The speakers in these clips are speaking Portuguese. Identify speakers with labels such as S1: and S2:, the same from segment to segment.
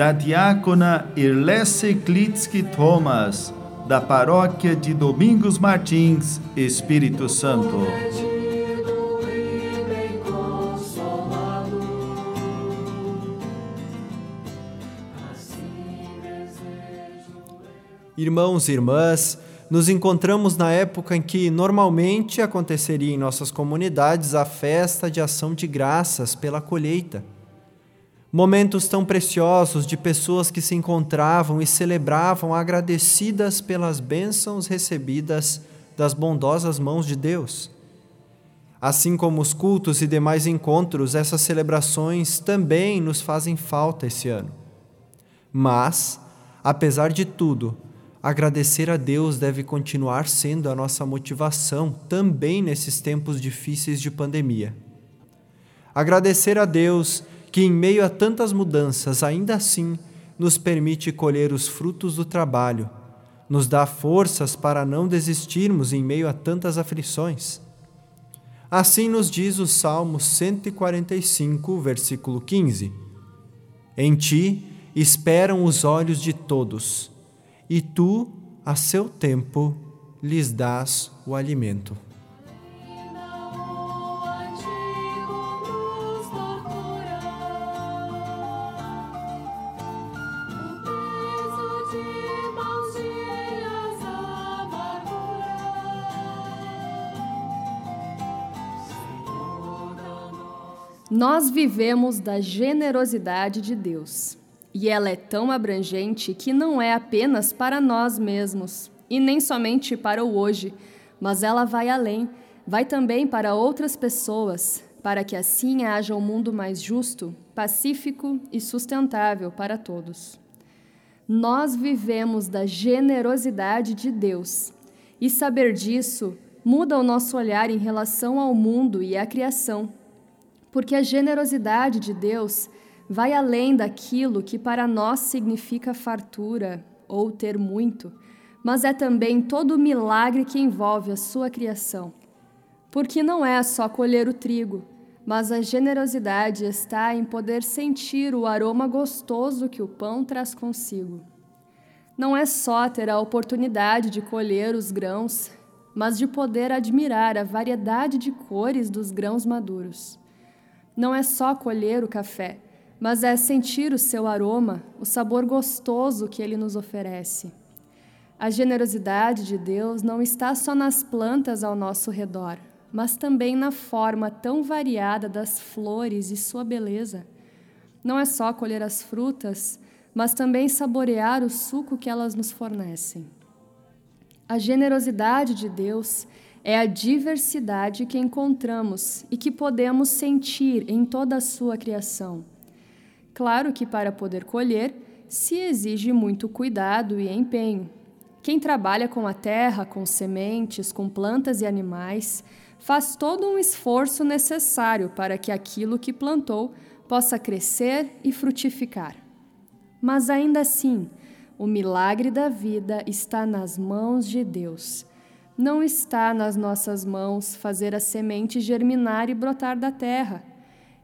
S1: da diácona Irlesse Klitsky Thomas, da paróquia de Domingos Martins, Espírito Santo.
S2: Irmãos e irmãs, nos encontramos na época em que normalmente aconteceria em nossas comunidades a festa de ação de graças pela colheita. Momentos tão preciosos de pessoas que se encontravam e celebravam agradecidas pelas bênçãos recebidas das bondosas mãos de Deus. Assim como os cultos e demais encontros, essas celebrações também nos fazem falta esse ano. Mas, apesar de tudo, Agradecer a Deus deve continuar sendo a nossa motivação também nesses tempos difíceis de pandemia. Agradecer a Deus que, em meio a tantas mudanças, ainda assim nos permite colher os frutos do trabalho, nos dá forças para não desistirmos em meio a tantas aflições. Assim nos diz o Salmo 145, versículo 15: Em ti esperam os olhos de todos e tu, a seu tempo, lhes dás o alimento.
S3: Nós vivemos da generosidade de Deus. E ela é tão abrangente que não é apenas para nós mesmos, e nem somente para o hoje, mas ela vai além, vai também para outras pessoas, para que assim haja um mundo mais justo, pacífico e sustentável para todos. Nós vivemos da generosidade de Deus, e saber disso muda o nosso olhar em relação ao mundo e à criação, porque a generosidade de Deus vai além daquilo que para nós significa fartura ou ter muito, mas é também todo o milagre que envolve a sua criação. Porque não é só colher o trigo, mas a generosidade está em poder sentir o aroma gostoso que o pão traz consigo. Não é só ter a oportunidade de colher os grãos, mas de poder admirar a variedade de cores dos grãos maduros. Não é só colher o café, mas é sentir o seu aroma, o sabor gostoso que ele nos oferece. A generosidade de Deus não está só nas plantas ao nosso redor, mas também na forma tão variada das flores e sua beleza. Não é só colher as frutas, mas também saborear o suco que elas nos fornecem. A generosidade de Deus é a diversidade que encontramos e que podemos sentir em toda a sua criação. Claro que para poder colher se exige muito cuidado e empenho. Quem trabalha com a terra, com sementes, com plantas e animais, faz todo um esforço necessário para que aquilo que plantou possa crescer e frutificar. Mas ainda assim, o milagre da vida está nas mãos de Deus. Não está nas nossas mãos fazer a semente germinar e brotar da terra.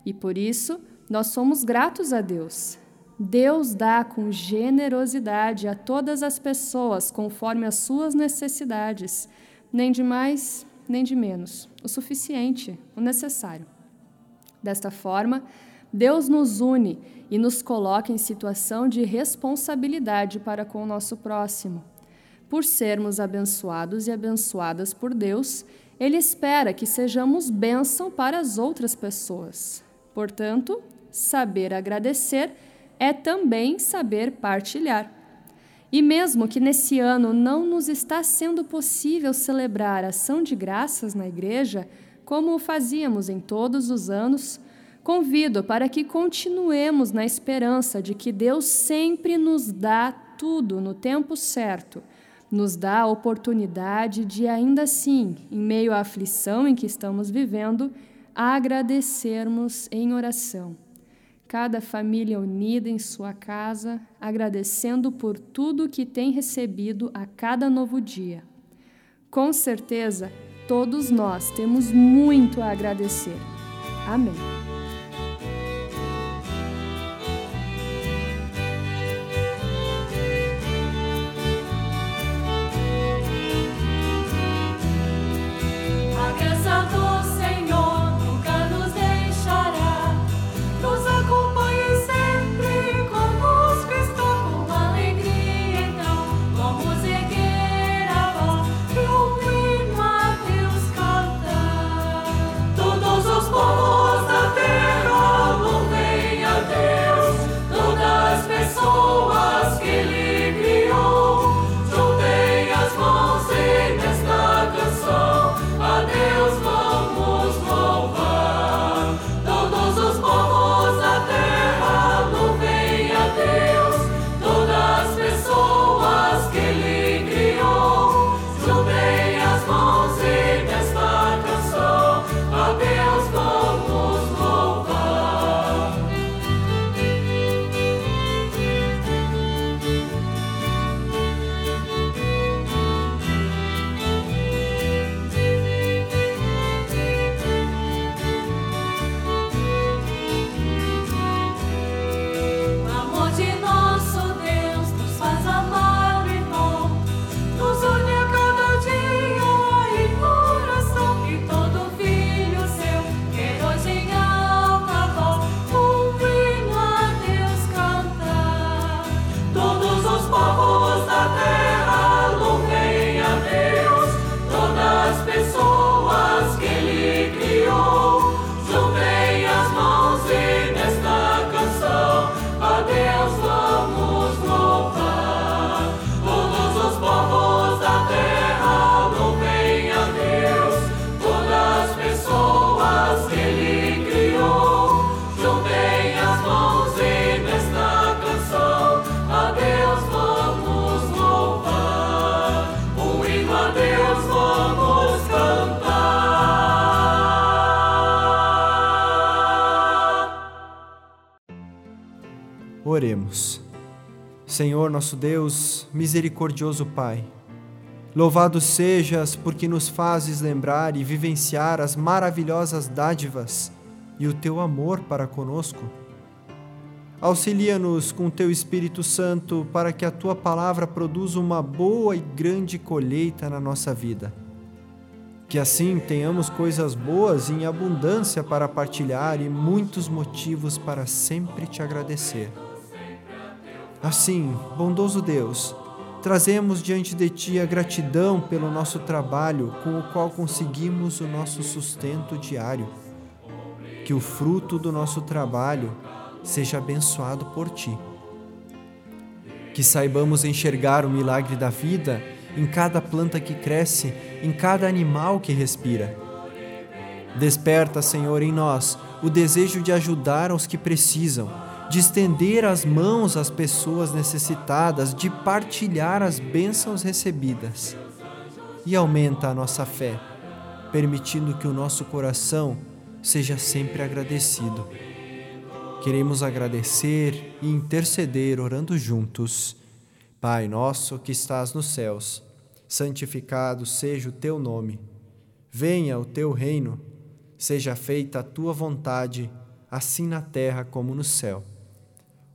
S3: E por isso, nós somos gratos a Deus. Deus dá com generosidade a todas as pessoas conforme as suas necessidades, nem de mais, nem de menos, o suficiente, o necessário. Desta forma, Deus nos une e nos coloca em situação de responsabilidade para com o nosso próximo. Por sermos abençoados e abençoadas por Deus, Ele espera que sejamos bênção para as outras pessoas. Portanto, saber agradecer é também saber partilhar. E mesmo que nesse ano não nos está sendo possível celebrar ação de graças na igreja, como o fazíamos em todos os anos,
S4: Convido para que continuemos na esperança de que Deus sempre nos dá tudo no tempo certo, nos dá a oportunidade de, ainda assim, em meio à aflição em que estamos vivendo, agradecermos em oração. Cada família unida em sua casa, agradecendo por tudo que tem recebido a cada novo dia. Com certeza, todos nós temos muito a agradecer. Amém.
S2: Oremos. Senhor nosso Deus, misericordioso Pai, louvado sejas porque nos fazes lembrar e vivenciar as maravilhosas dádivas e o teu amor para conosco. Auxilia-nos com teu Espírito Santo para que a tua palavra produza uma boa e grande colheita na nossa vida. Que assim tenhamos coisas boas em abundância para partilhar e muitos motivos para sempre te agradecer. Assim, bondoso Deus, trazemos diante de Ti a gratidão pelo nosso trabalho com o qual conseguimos o nosso sustento diário. Que o fruto do nosso trabalho seja abençoado por Ti. Que saibamos enxergar o milagre da vida em cada planta que cresce, em cada animal que respira. Desperta, Senhor, em nós o desejo de ajudar aos que precisam de estender as mãos às pessoas necessitadas, de partilhar as bênçãos recebidas. E aumenta a nossa fé, permitindo que o nosso coração seja sempre agradecido. Queremos agradecer e interceder orando juntos. Pai nosso que estás nos céus, santificado seja o teu nome. Venha o teu reino, seja feita a tua vontade, assim na terra como no céu.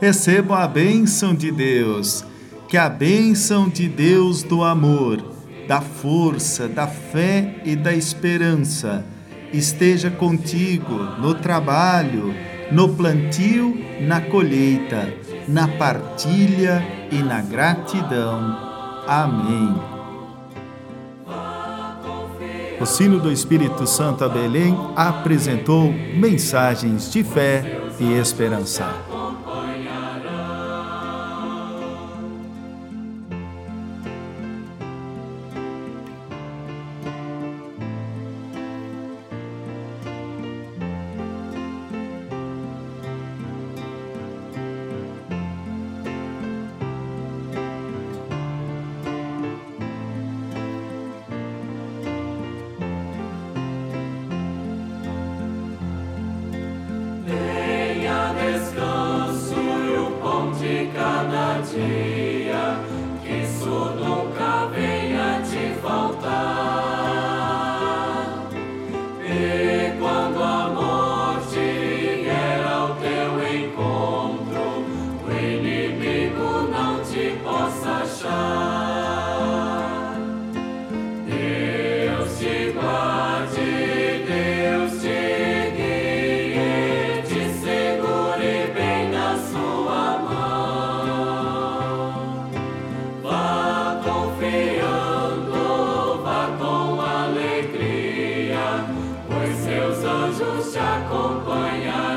S1: recebam a bênção de Deus, que a bênção de Deus do amor, da força, da fé e da esperança esteja contigo no trabalho, no plantio, na colheita, na partilha e na gratidão. Amém. O sino do Espírito Santo a Belém apresentou mensagens de fé e esperança.
S4: Descanso e acompanhar.